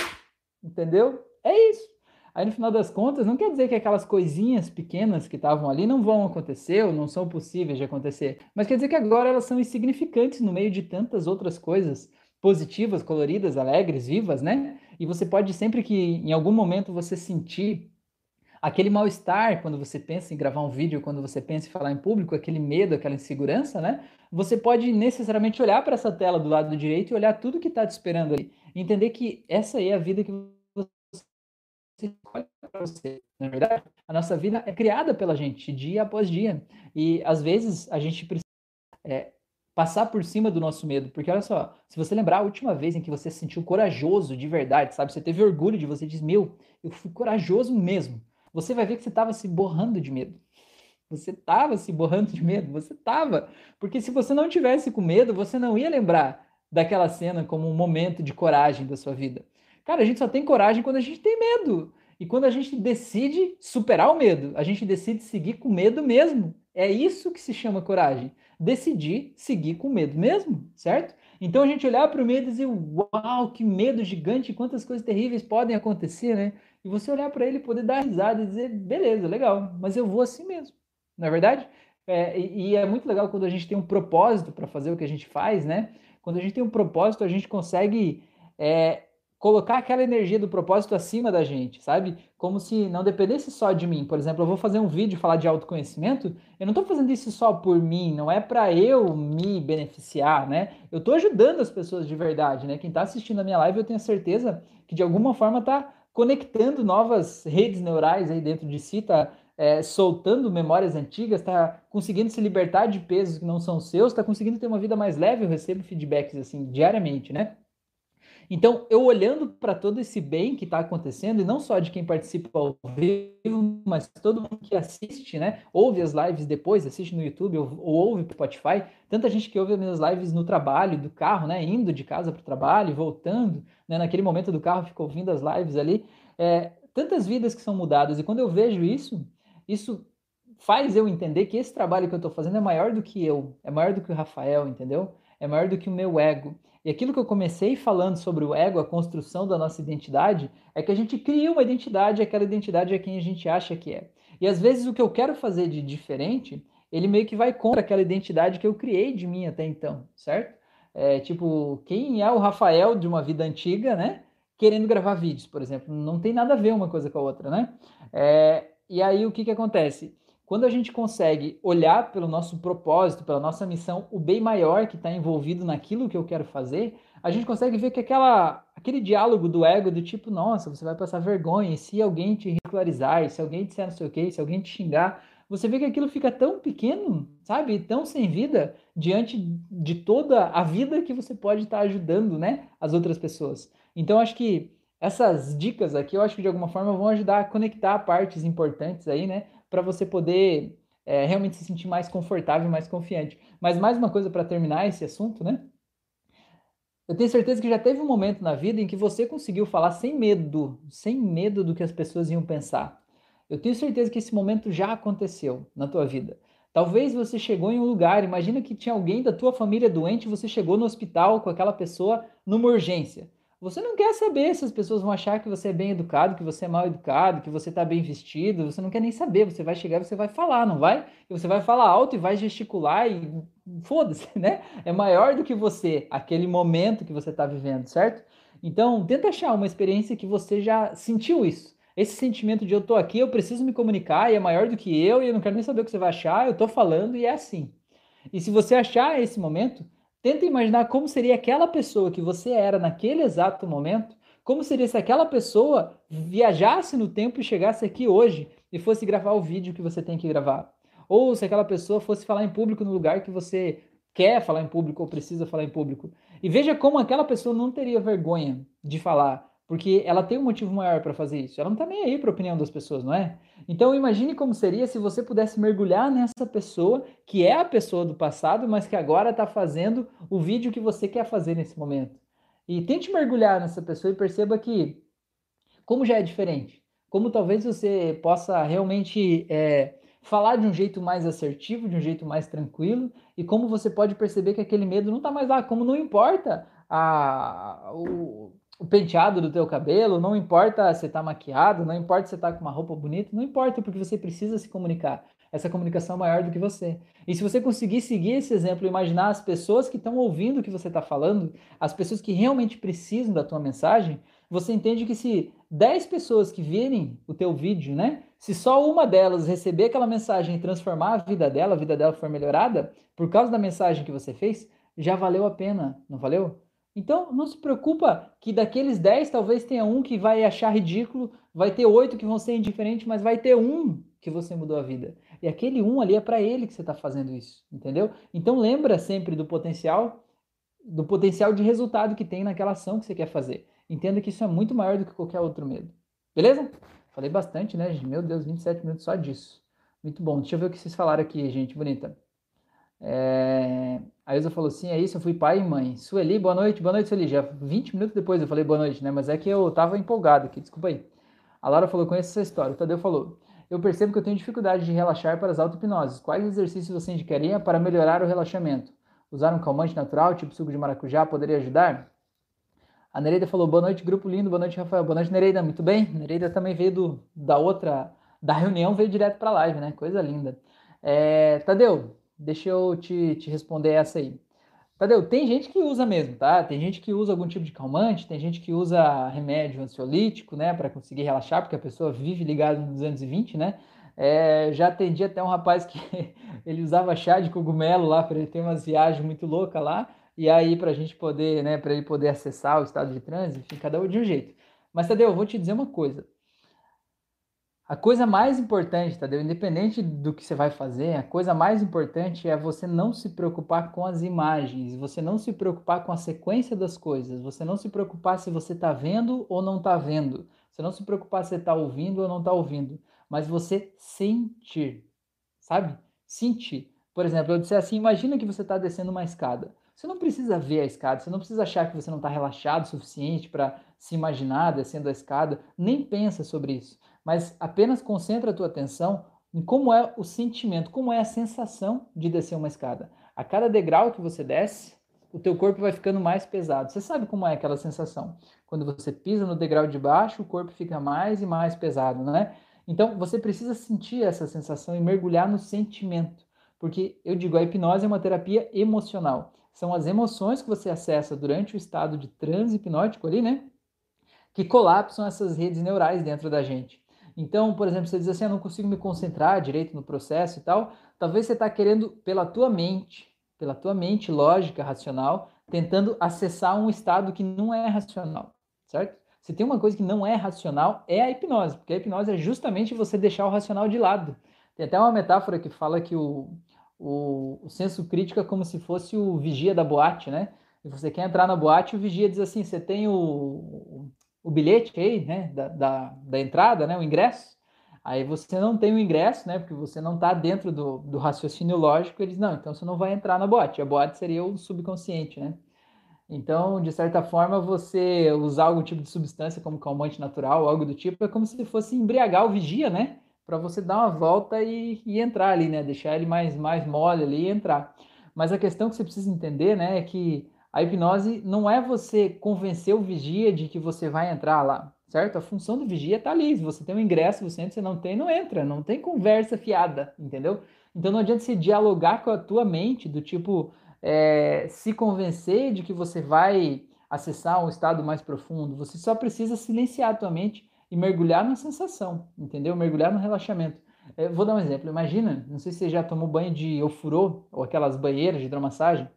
entendeu? É isso. Aí no final das contas, não quer dizer que aquelas coisinhas pequenas que estavam ali não vão acontecer ou não são possíveis de acontecer, mas quer dizer que agora elas são insignificantes no meio de tantas outras coisas positivas, coloridas, alegres, vivas, né? E você pode sempre que em algum momento você sentir aquele mal-estar quando você pensa em gravar um vídeo, quando você pensa em falar em público, aquele medo, aquela insegurança, né? Você pode necessariamente olhar para essa tela do lado direito e olhar tudo que está te esperando ali, entender que essa aí é a vida que escolhe para você. Na é verdade, a nossa vida é criada pela gente dia após dia. E às vezes a gente precisa é, passar por cima do nosso medo. Porque olha só, se você lembrar a última vez em que você se sentiu corajoso de verdade, sabe? Você teve orgulho de você, diz: Meu, eu fui corajoso mesmo. Você vai ver que você estava se borrando de medo. Você estava se borrando de medo, você estava. Porque se você não tivesse com medo, você não ia lembrar daquela cena como um momento de coragem da sua vida. Cara, a gente só tem coragem quando a gente tem medo. E quando a gente decide superar o medo, a gente decide seguir com medo mesmo. É isso que se chama coragem. Decidir seguir com medo mesmo, certo? Então a gente olhar para o medo e dizer: Uau, que medo gigante, quantas coisas terríveis podem acontecer, né? E você olhar para ele poder dar risada e dizer: Beleza, legal, mas eu vou assim mesmo. Na é verdade? É, e, e é muito legal quando a gente tem um propósito para fazer o que a gente faz, né? Quando a gente tem um propósito, a gente consegue é, colocar aquela energia do propósito acima da gente, sabe? Como se não dependesse só de mim. Por exemplo, eu vou fazer um vídeo falar de autoconhecimento, eu não estou fazendo isso só por mim, não é para eu me beneficiar, né? Eu estou ajudando as pessoas de verdade, né? Quem está assistindo a minha live, eu tenho certeza que de alguma forma está conectando novas redes neurais aí dentro de si, está é, soltando memórias antigas, está conseguindo se libertar de pesos que não são seus, está conseguindo ter uma vida mais leve. Eu recebo feedbacks assim diariamente, né? Então, eu olhando para todo esse bem que está acontecendo, e não só de quem participa ao vivo, mas todo mundo que assiste, né? Ouve as lives depois, assiste no YouTube ou, ou ouve no Spotify. Tanta gente que ouve as minhas lives no trabalho, do carro, né? Indo de casa para o trabalho, voltando, né? Naquele momento do carro, fica ouvindo as lives ali. É, tantas vidas que são mudadas. E quando eu vejo isso, isso faz eu entender que esse trabalho que eu estou fazendo é maior do que eu, é maior do que o Rafael, entendeu? É maior do que o meu ego. E aquilo que eu comecei falando sobre o ego, a construção da nossa identidade, é que a gente cria uma identidade, aquela identidade é quem a gente acha que é. E às vezes o que eu quero fazer de diferente, ele meio que vai contra aquela identidade que eu criei de mim até então, certo? É, tipo, quem é o Rafael de uma vida antiga, né? Querendo gravar vídeos, por exemplo. Não tem nada a ver uma coisa com a outra, né? É, e aí o que, que acontece? Quando a gente consegue olhar pelo nosso propósito, pela nossa missão, o bem maior que está envolvido naquilo que eu quero fazer, a gente consegue ver que aquela, aquele diálogo do ego do tipo, nossa, você vai passar vergonha, e se alguém te ridicularizar, se alguém disser não sei o quê, se alguém te xingar, você vê que aquilo fica tão pequeno, sabe? Tão sem vida diante de toda a vida que você pode estar ajudando, né? As outras pessoas. Então, acho que essas dicas aqui, eu acho que de alguma forma vão ajudar a conectar partes importantes aí, né? Para você poder é, realmente se sentir mais confortável, mais confiante. Mas mais uma coisa para terminar esse assunto, né? Eu tenho certeza que já teve um momento na vida em que você conseguiu falar sem medo, sem medo do que as pessoas iam pensar. Eu tenho certeza que esse momento já aconteceu na tua vida. Talvez você chegou em um lugar, imagina que tinha alguém da tua família doente, você chegou no hospital com aquela pessoa numa urgência. Você não quer saber se as pessoas vão achar que você é bem educado, que você é mal educado, que você está bem vestido. Você não quer nem saber. Você vai chegar, você vai falar, não vai? E você vai falar alto e vai gesticular e foda-se, *laughs* né? É maior do que você, aquele momento que você está vivendo, certo? Então, tenta achar uma experiência que você já sentiu isso. Esse sentimento de eu tô aqui, eu preciso me comunicar e é maior do que eu e eu não quero nem saber o que você vai achar, eu tô falando e é assim. E se você achar esse momento, Tenta imaginar como seria aquela pessoa que você era naquele exato momento, como seria se aquela pessoa viajasse no tempo e chegasse aqui hoje e fosse gravar o vídeo que você tem que gravar. Ou se aquela pessoa fosse falar em público no lugar que você quer falar em público ou precisa falar em público. E veja como aquela pessoa não teria vergonha de falar, porque ela tem um motivo maior para fazer isso. Ela não está nem aí para a opinião das pessoas, não é? Então imagine como seria se você pudesse mergulhar nessa pessoa que é a pessoa do passado, mas que agora está fazendo o vídeo que você quer fazer nesse momento. E tente mergulhar nessa pessoa e perceba que como já é diferente, como talvez você possa realmente é, falar de um jeito mais assertivo, de um jeito mais tranquilo, e como você pode perceber que aquele medo não está mais lá, como não importa a, o, o penteado do teu cabelo, não importa se tá maquiado, não importa se tá com uma roupa bonita, não importa, porque você precisa se comunicar. Essa comunicação é maior do que você. E se você conseguir seguir esse exemplo, imaginar as pessoas que estão ouvindo o que você está falando, as pessoas que realmente precisam da tua mensagem, você entende que se 10 pessoas que virem o teu vídeo, né? Se só uma delas receber aquela mensagem e transformar a vida dela, a vida dela for melhorada, por causa da mensagem que você fez, já valeu a pena, não valeu? Então, não se preocupa que daqueles 10, talvez tenha um que vai achar ridículo, vai ter oito que vão ser indiferentes, mas vai ter um que você mudou a vida. E aquele um ali é para ele que você está fazendo isso, entendeu? Então, lembra sempre do potencial, do potencial de resultado que tem naquela ação que você quer fazer. Entenda que isso é muito maior do que qualquer outro medo. Beleza? Falei bastante, né, gente? Meu Deus, 27 minutos só disso. Muito bom. Deixa eu ver o que vocês falaram aqui, gente bonita. É... A Ilza falou assim: é isso, eu fui pai e mãe. Sueli, boa noite, boa noite, Sueli. Já 20 minutos depois eu falei boa noite, né? Mas é que eu tava empolgado aqui, desculpa aí. A Laura falou: conheço essa história. O Tadeu falou: eu percebo que eu tenho dificuldade de relaxar para as auto-hipnoses. Quais exercícios você indicaria para melhorar o relaxamento? Usar um calmante natural, tipo suco de maracujá, poderia ajudar? A Nereida falou: boa noite, grupo lindo, boa noite, Rafael. Boa noite, Nereida, muito bem? Nereida também veio do, da outra, da reunião, veio direto para a live, né? Coisa linda. É, Tadeu, deixa eu te, te responder essa aí. Tadeu, tem gente que usa mesmo, tá? Tem gente que usa algum tipo de calmante, tem gente que usa remédio ansiolítico, né, para conseguir relaxar, porque a pessoa vive ligada no 220, né? É, já atendi até um rapaz que *laughs* ele usava chá de cogumelo lá para ele ter umas viagens muito loucas lá, e aí para a gente poder, né, para ele poder acessar o estado de transe, enfim, cada um de um jeito. Mas Tadeu, eu vou te dizer uma coisa. A coisa mais importante, Tadeu, independente do que você vai fazer, a coisa mais importante é você não se preocupar com as imagens, você não se preocupar com a sequência das coisas, você não se preocupar se você está vendo ou não está vendo, você não se preocupar se está ouvindo ou não está ouvindo, mas você sentir, sabe? Sentir. Por exemplo, eu disse assim: imagina que você está descendo uma escada. Você não precisa ver a escada, você não precisa achar que você não está relaxado o suficiente para se imaginar descendo a escada, nem pensa sobre isso mas apenas concentra a tua atenção em como é o sentimento, como é a sensação de descer uma escada. A cada degrau que você desce, o teu corpo vai ficando mais pesado. Você sabe como é aquela sensação? Quando você pisa no degrau de baixo, o corpo fica mais e mais pesado, né? Então, você precisa sentir essa sensação e mergulhar no sentimento. Porque eu digo, a hipnose é uma terapia emocional. São as emoções que você acessa durante o estado de transe hipnótico ali, né? Que colapsam essas redes neurais dentro da gente. Então, por exemplo, você diz assim, eu não consigo me concentrar direito no processo e tal, talvez você está querendo, pela tua mente, pela tua mente lógica, racional, tentando acessar um estado que não é racional, certo? Se tem uma coisa que não é racional, é a hipnose, porque a hipnose é justamente você deixar o racional de lado. Tem até uma metáfora que fala que o, o, o senso crítico é como se fosse o vigia da boate, né? E você quer entrar na boate, o vigia diz assim: você tem o, o bilhete aí, né, da, da, da entrada, né, o ingresso? Aí você não tem o ingresso, né? Porque você não está dentro do, do raciocínio lógico. Eles não, então você não vai entrar na boate. A boate seria o subconsciente, né? Então, de certa forma, você usar algum tipo de substância como calmante natural, algo do tipo, é como se fosse embriagar o vigia, né? Para você dar uma volta e, e, entrar ali, né? Deixar ele mais, mais mole ali e entrar. Mas a questão que você precisa entender, né, é que a hipnose não é você convencer o vigia de que você vai entrar lá, certo? A função do vigia está ali. Se você tem um ingresso, você entra, você não tem, não entra. Não tem conversa fiada, entendeu? Então não adianta você dialogar com a tua mente do tipo, é, se convencer de que você vai acessar um estado mais profundo, você só precisa silenciar a tua mente e mergulhar na sensação, entendeu? Mergulhar no relaxamento. Eu vou dar um exemplo. Imagina, não sei se você já tomou banho de ofurô ou aquelas banheiras de hidromassagem.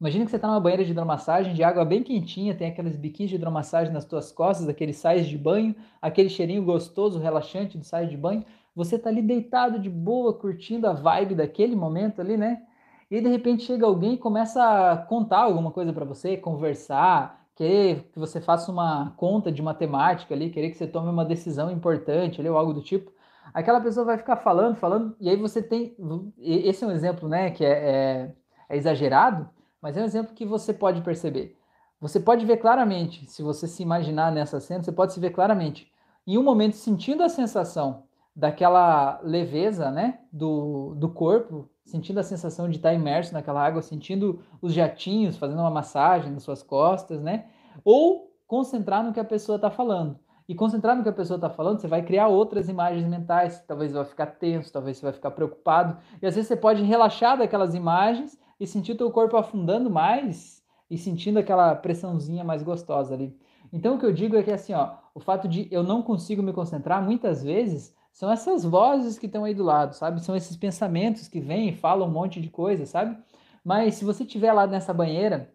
Imagina que você está numa banheira de hidromassagem de água bem quentinha, tem aqueles biquinhos de hidromassagem nas tuas costas, aqueles sais de banho, aquele cheirinho gostoso, relaxante do sais de banho. Você está ali deitado de boa, curtindo a vibe daquele momento ali, né? e de repente chega alguém e começa a contar alguma coisa para você, conversar, querer que você faça uma conta de matemática ali, querer que você tome uma decisão importante ali, ou algo do tipo, aquela pessoa vai ficar falando, falando, e aí você tem. Esse é um exemplo, né, que é, é, é exagerado, mas é um exemplo que você pode perceber. Você pode ver claramente, se você se imaginar nessa cena, você pode se ver claramente, em um momento sentindo a sensação daquela leveza, né, do, do corpo, sentindo a sensação de estar imerso naquela água, sentindo os jatinhos fazendo uma massagem nas suas costas, né? Ou concentrar no que a pessoa está falando. E concentrar no que a pessoa está falando, você vai criar outras imagens mentais. Talvez você vai ficar tenso, talvez você vai ficar preocupado. E às vezes você pode relaxar daquelas imagens e sentir teu corpo afundando mais e sentindo aquela pressãozinha mais gostosa ali. Então o que eu digo é que assim, ó, o fato de eu não consigo me concentrar muitas vezes são essas vozes que estão aí do lado, sabe? São esses pensamentos que vêm e falam um monte de coisa, sabe? Mas se você estiver lá nessa banheira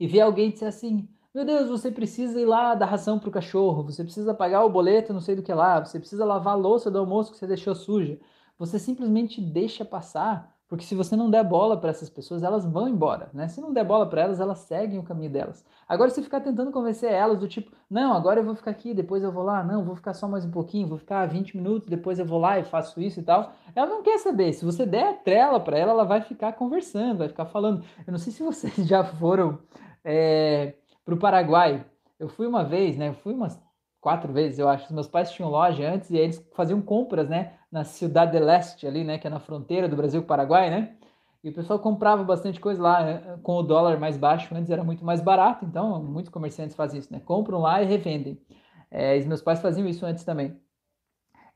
e ver alguém dizer assim: Meu Deus, você precisa ir lá dar ração para o cachorro, você precisa pagar o boleto, não sei do que lá, você precisa lavar a louça do almoço que você deixou suja. Você simplesmente deixa passar porque se você não der bola para essas pessoas, elas vão embora, né? Se não der bola para elas, elas seguem o caminho delas. Agora, se ficar tentando convencer elas do tipo, não, agora eu vou ficar aqui, depois eu vou lá, não, vou ficar só mais um pouquinho, vou ficar 20 minutos, depois eu vou lá e faço isso e tal, ela não quer saber. Se você der trela para ela, ela vai ficar conversando, vai ficar falando. Eu não sei se vocês *laughs* já foram é, para o Paraguai. Eu fui uma vez, né? Eu fui umas quatro vezes, eu acho. Os meus pais tinham loja antes e aí eles faziam compras, né? Na Cidade de Leste ali, né? Que é na fronteira do Brasil com o Paraguai, né? E o pessoal comprava bastante coisa lá né, com o dólar mais baixo. Antes era muito mais barato, então muitos comerciantes fazem isso, né? Compram lá e revendem. É, e meus pais faziam isso antes também.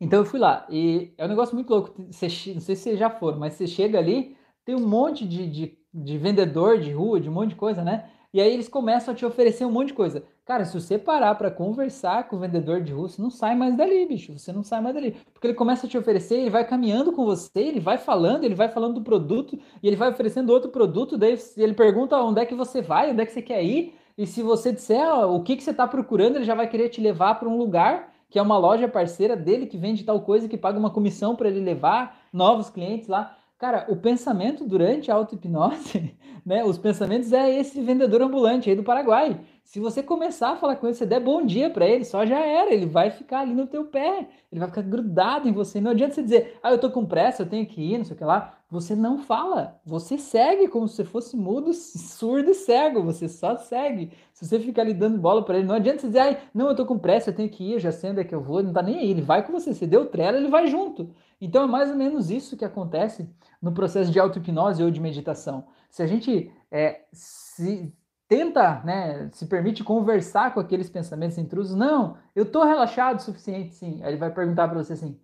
Então eu fui lá e é um negócio muito louco. Você, não sei se já for, mas você chega ali, tem um monte de, de, de vendedor de rua, de um monte de coisa, né? E aí eles começam a te oferecer um monte de coisa. Cara, se você parar para conversar com o vendedor de você não sai mais dali, bicho. Você não sai mais dali. Porque ele começa a te oferecer, ele vai caminhando com você, ele vai falando, ele vai falando do produto, e ele vai oferecendo outro produto, daí ele pergunta onde é que você vai, onde é que você quer ir, e se você disser o que, que você está procurando, ele já vai querer te levar para um lugar que é uma loja parceira dele que vende tal coisa, que paga uma comissão para ele levar novos clientes lá. Cara, o pensamento durante a auto-hipnose, *laughs* né? Os pensamentos é esse vendedor ambulante aí do Paraguai. Se você começar a falar com ele, você der bom dia para ele, só já era, ele vai ficar ali no teu pé, ele vai ficar grudado em você. Não adianta você dizer, ah, eu tô com pressa, eu tenho que ir, não sei o que lá. Você não fala, você segue como se fosse mudo, surdo e cego, você só segue. Se você ficar ali dando bola para ele, não adianta você dizer, ah, não, eu tô com pressa, eu tenho que ir, eu já sei onde é que eu vou, não tá nem aí, ele vai com você, você deu trela, ele vai junto. Então é mais ou menos isso que acontece no processo de auto-hipnose ou de meditação. Se a gente é, se tenta, né, se permite conversar com aqueles pensamentos intrusos, não, eu tô relaxado o suficiente, sim. Aí ele vai perguntar para você assim,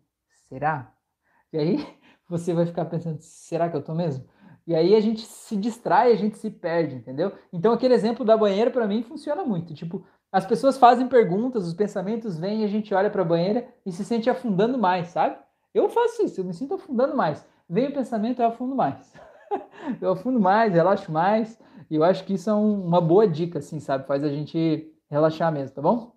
será? E aí *laughs* você vai ficar pensando, será que eu tô mesmo? E aí a gente se distrai, a gente se perde, entendeu? Então aquele exemplo da banheira para mim funciona muito. Tipo, as pessoas fazem perguntas, os pensamentos vêm a gente olha para a banheira e se sente afundando mais, sabe? Eu faço isso, eu me sinto afundando mais vem o pensamento, eu afundo mais. *laughs* eu afundo mais, relaxo mais. E eu acho que isso é um, uma boa dica, assim, sabe? Faz a gente relaxar mesmo, tá bom?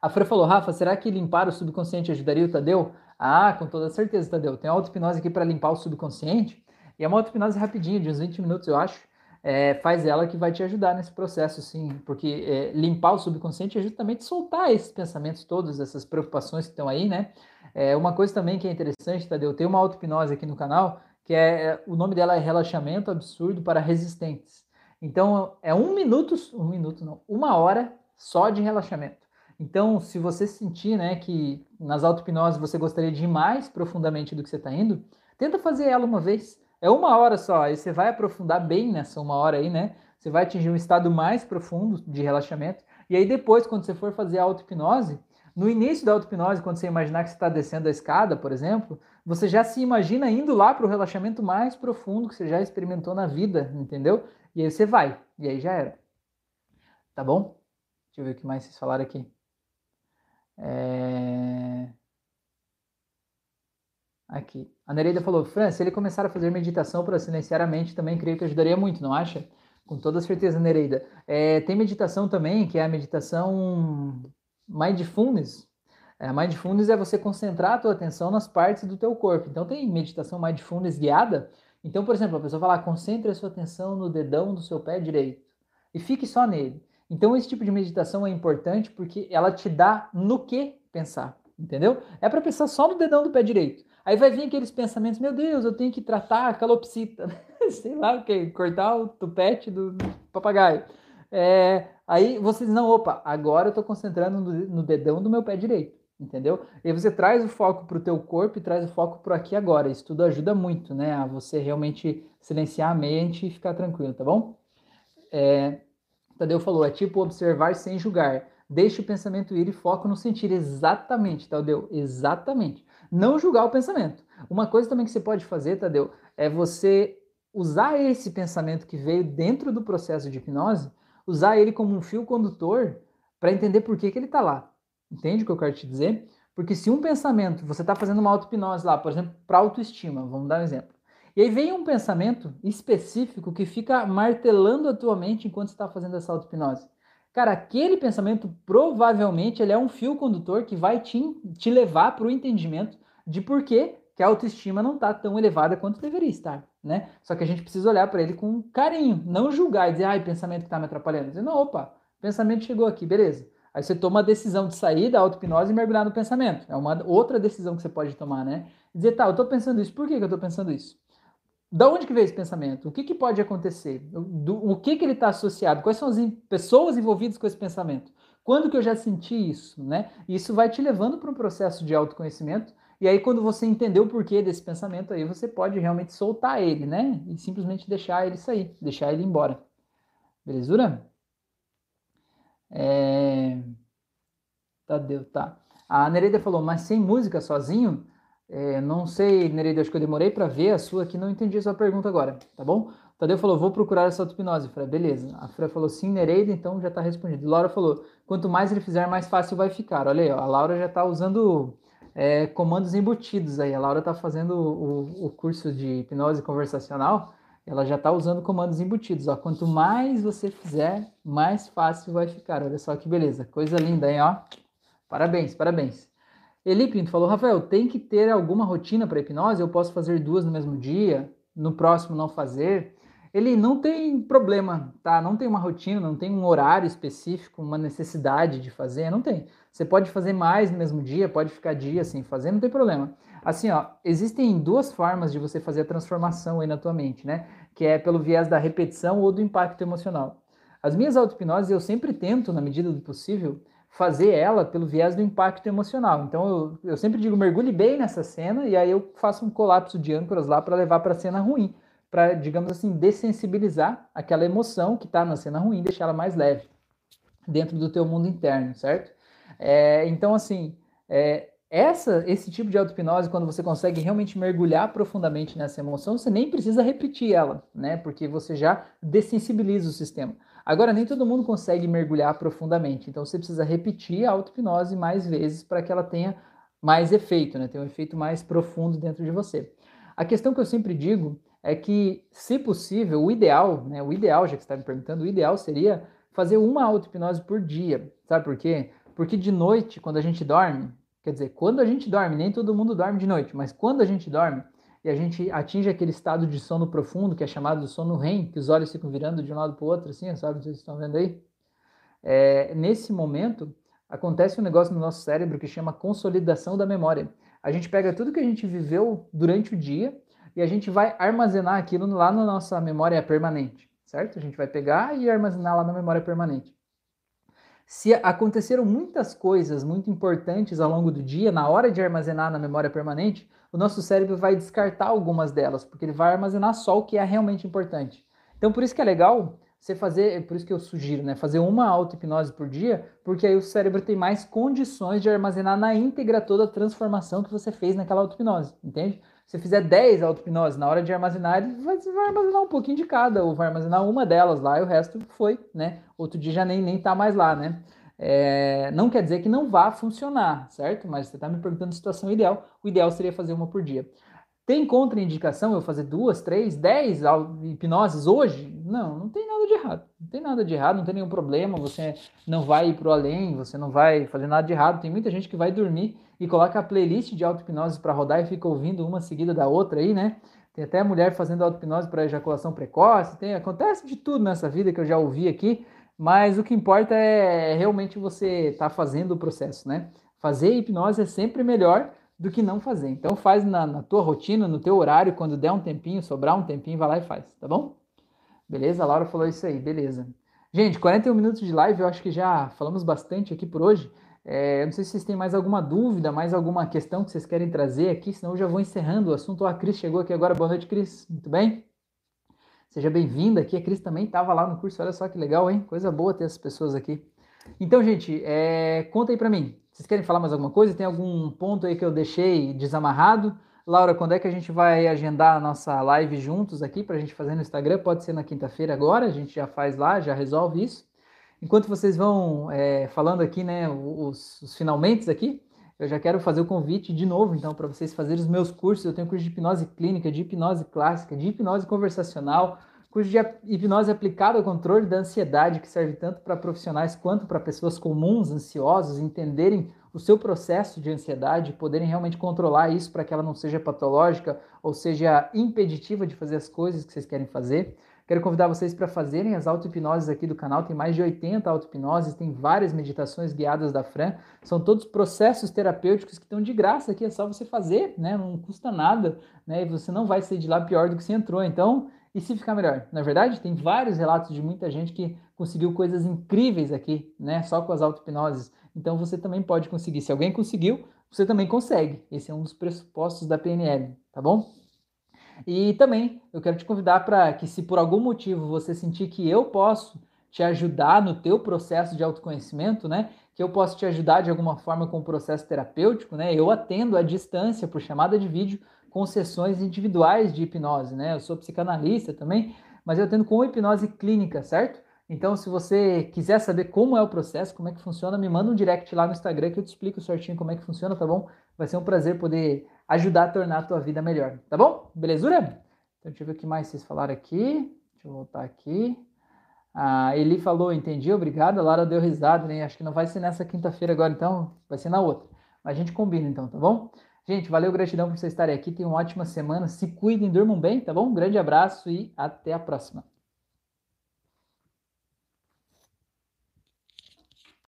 A Fran falou, Rafa, será que limpar o subconsciente ajudaria o Tadeu Ah, com toda certeza, Tadeu. Tem auto-hipnose aqui para limpar o subconsciente. E é uma auto-hipnose rapidinha, de uns 20 minutos, eu acho. É, faz ela que vai te ajudar nesse processo, sim. Porque é, limpar o subconsciente é justamente soltar esses pensamentos todos, essas preocupações que estão aí, né? É, uma coisa também que é interessante, Tadeu, tem uma auto-hipnose aqui no canal, que é, é o nome dela é Relaxamento Absurdo para Resistentes. Então, é um minuto, um minuto não, uma hora só de relaxamento. Então, se você sentir né, que nas auto-hipnoses você gostaria de ir mais profundamente do que você está indo, tenta fazer ela uma vez. É uma hora só, aí você vai aprofundar bem nessa uma hora aí, né? Você vai atingir um estado mais profundo de relaxamento. E aí depois, quando você for fazer a auto-hipnose, no início da auto-hipnose, quando você imaginar que você está descendo a escada, por exemplo, você já se imagina indo lá para o relaxamento mais profundo que você já experimentou na vida, entendeu? E aí você vai, e aí já era. Tá bom? Deixa eu ver o que mais vocês falaram aqui. É... Aqui. A Nereida falou, Fran, se ele começar a fazer meditação para silenciar a mente, também creio que ajudaria muito, não acha? Com toda certeza, Nereida. É, tem meditação também, que é a meditação mindfulness. É, mindfulness é você concentrar a tua atenção nas partes do teu corpo. Então tem meditação mindfulness guiada. Então, por exemplo, a pessoa fala, concentre a sua atenção no dedão do seu pé direito e fique só nele. Então, esse tipo de meditação é importante porque ela te dá no que pensar, entendeu? É para pensar só no dedão do pé direito. Aí vai vir aqueles pensamentos, meu Deus, eu tenho que tratar a calopsita, *laughs* sei lá o que, cortar o tupete do, papagaio. É, aí vocês não, opa, agora eu estou concentrando no, dedão do meu pé direito, entendeu? E você traz o foco para o teu corpo e traz o foco para aqui agora. Isso tudo ajuda muito, né? A você realmente silenciar a mente e ficar tranquilo, tá bom? É, Tadeu falou, é tipo observar sem julgar. Deixe o pensamento ir e foco no sentir. Exatamente, Tadeu, exatamente. Não julgar o pensamento. Uma coisa também que você pode fazer, Tadeu, é você usar esse pensamento que veio dentro do processo de hipnose, usar ele como um fio condutor para entender por que, que ele está lá. Entende o que eu quero te dizer? Porque se um pensamento, você está fazendo uma auto-hipnose lá, por exemplo, para autoestima, vamos dar um exemplo. E aí vem um pensamento específico que fica martelando a tua mente enquanto está fazendo essa auto-hipnose. Cara, aquele pensamento provavelmente ele é um fio condutor que vai te, te levar para o entendimento de por que, que a autoestima não está tão elevada quanto deveria estar, né? Só que a gente precisa olhar para ele com carinho, não julgar e dizer, ai, pensamento que está me atrapalhando. Dizer, não, opa, pensamento chegou aqui, beleza. Aí você toma a decisão de sair da auto-hipnose e mergulhar no pensamento. É uma outra decisão que você pode tomar, né? Dizer, tá, eu estou pensando isso, por que, que eu estou pensando isso? Da onde que veio esse pensamento? O que, que pode acontecer? Do, o que, que ele está associado? Quais são as pessoas envolvidas com esse pensamento? Quando que eu já senti isso, né? Isso vai te levando para um processo de autoconhecimento. E aí, quando você entendeu o porquê desse pensamento, aí você pode realmente soltar ele, né? E simplesmente deixar ele sair, deixar ele embora. Belezura? É... Tadeu, tá. A Nereida falou, mas sem música sozinho? É, não sei, Nereida, acho que eu demorei para ver a sua aqui, não entendi a sua pergunta agora, tá bom? Tadeu falou, vou procurar essa auto-hipnose. Falei, beleza. A Fran falou, sim, Nereida, então já está respondido. Laura falou, quanto mais ele fizer, mais fácil vai ficar. Olha aí, ó, a Laura já está usando é, comandos embutidos aí. A Laura está fazendo o, o, curso de hipnose conversacional, ela já está usando comandos embutidos. Ó. Quanto mais você fizer, mais fácil vai ficar. Olha só que beleza. Coisa linda, hein? Ó. Parabéns, parabéns. Eli Pinto falou, Rafael, tem que ter alguma rotina para hipnose? Eu posso fazer duas no mesmo dia, no próximo não fazer? Ele não tem problema, tá? Não tem uma rotina, não tem um horário específico, uma necessidade de fazer, não tem. Você pode fazer mais no mesmo dia, pode ficar dia sem fazer, não tem problema. Assim, ó, existem duas formas de você fazer a transformação aí na tua mente, né? Que é pelo viés da repetição ou do impacto emocional. As minhas auto-hipnoses eu sempre tento, na medida do possível, fazer ela pelo viés do impacto emocional. Então eu, eu sempre digo mergulhe bem nessa cena e aí eu faço um colapso de âncoras lá para levar para a cena ruim, para digamos assim dessensibilizar aquela emoção que está na cena ruim, deixar ela mais leve dentro do teu mundo interno, certo? É, então assim é, essa, esse tipo de auto-hipnose, quando você consegue realmente mergulhar profundamente nessa emoção, você nem precisa repetir ela, né? Porque você já dessensibiliza o sistema. Agora, nem todo mundo consegue mergulhar profundamente, então você precisa repetir a auto-hipnose mais vezes para que ela tenha mais efeito, né? Tenha um efeito mais profundo dentro de você. A questão que eu sempre digo é que, se possível, o ideal, né? O ideal, já que você está me perguntando, o ideal seria fazer uma auto-hipnose por dia. Sabe por quê? Porque de noite, quando a gente dorme, Quer dizer, quando a gente dorme, nem todo mundo dorme de noite, mas quando a gente dorme e a gente atinge aquele estado de sono profundo, que é chamado de sono REM, que os olhos ficam virando de um lado para o outro, assim, sabe? Vocês estão vendo aí? É, nesse momento, acontece um negócio no nosso cérebro que chama consolidação da memória. A gente pega tudo que a gente viveu durante o dia e a gente vai armazenar aquilo lá na nossa memória permanente, certo? A gente vai pegar e armazenar lá na memória permanente. Se aconteceram muitas coisas muito importantes ao longo do dia, na hora de armazenar na memória permanente, o nosso cérebro vai descartar algumas delas, porque ele vai armazenar só o que é realmente importante. Então, por isso que é legal você fazer, por isso que eu sugiro, né, fazer uma auto-hipnose por dia, porque aí o cérebro tem mais condições de armazenar na íntegra toda a transformação que você fez naquela auto-hipnose, entende? Você fizer 10 auto-hipnose, na hora de armazenar, ele vai, vai, armazenar um pouquinho de cada, ou vai armazenar uma delas lá e o resto foi, né? Outro dia já nem, nem tá mais lá, né? É, não quer dizer que não vá funcionar, certo? Mas você está me perguntando a situação ideal. O ideal seria fazer uma por dia. Tem contraindicação eu fazer duas, três, dez hipnoses hoje? Não, não tem nada de errado. Não tem nada de errado, não tem nenhum problema. Você não vai ir para o além, você não vai fazer nada de errado. Tem muita gente que vai dormir e coloca a playlist de auto-hipnose para rodar e fica ouvindo uma seguida da outra aí, né? Tem até mulher fazendo auto-hipnose para ejaculação precoce. Tem, acontece de tudo nessa vida que eu já ouvi aqui. Mas o que importa é realmente você estar tá fazendo o processo, né? Fazer hipnose é sempre melhor do que não fazer. Então faz na, na, tua rotina, no teu horário, quando der um tempinho, sobrar um tempinho, vai lá e faz, tá bom? Beleza? A Laura falou isso aí, beleza. Gente, 41 minutos de live, eu acho que já falamos bastante aqui por hoje. É, não sei se vocês têm mais alguma dúvida, mais alguma questão que vocês querem trazer aqui, senão eu já vou encerrando o assunto. a Cris chegou aqui agora. Boa noite, Cris. Muito bem? Seja bem-vinda aqui. A Cris também estava lá no curso. Olha só que legal, hein? Coisa boa ter essas pessoas aqui. Então, gente, é, conta aí para mim. Vocês querem falar mais alguma coisa? Tem algum ponto aí que eu deixei desamarrado? Laura, quando é que a gente vai agendar a nossa live juntos aqui para a gente fazer no Instagram? Pode ser na quinta-feira agora, a gente já faz lá, já resolve isso. Enquanto vocês vão é, falando aqui, né, os, os finalmente aqui, eu já quero fazer o convite de novo, então, para vocês fazerem os meus cursos. Eu tenho curso de hipnose clínica, de hipnose clássica, de hipnose conversacional, curso de hipnose aplicada ao controle da ansiedade, que serve tanto para profissionais quanto para pessoas comuns, ansiosos, entenderem o seu processo de ansiedade, poderem realmente controlar isso para que ela não seja patológica ou seja impeditiva de fazer as coisas que vocês querem fazer. Quero convidar vocês para fazerem as auto-hipnoses aqui do canal. Tem mais de 80 auto-hipnoses, tem várias meditações guiadas da Fran. São todos processos terapêuticos que estão de graça aqui, é só você fazer, né? Não custa nada, né? E você não vai sair de lá pior do que você entrou. Então, e se ficar melhor? Na verdade, tem vários relatos de muita gente que conseguiu coisas incríveis aqui, né? Só com as auto-hipnoses. Então você também pode conseguir. Se alguém conseguiu, você também consegue. Esse é um dos pressupostos da PNL, tá bom? E também eu quero te convidar para que se por algum motivo você sentir que eu posso te ajudar no teu processo de autoconhecimento, né? Que eu posso te ajudar de alguma forma com o processo terapêutico, né? Eu atendo à distância por chamada de vídeo com sessões individuais de hipnose, né? Eu sou psicanalista também, mas eu atendo com hipnose clínica, certo? Então, se você quiser saber como é o processo, como é que funciona, me manda um direct lá no Instagram que eu te explico certinho como é que funciona, tá bom? Vai ser um prazer poder ajudar a tornar a tua vida melhor, tá bom? Belezura? Então, deixa eu ver o que mais vocês falaram aqui. Deixa eu voltar aqui. A Eli falou, entendi, obrigado. A Lara deu risada, né? Acho que não vai ser nessa quinta-feira agora, então, vai ser na outra. Mas a gente combina então, tá bom? Gente, valeu, gratidão por vocês estarem aqui. Tenham uma ótima semana. Se cuidem, durmam bem, tá bom? Um grande abraço e até a próxima.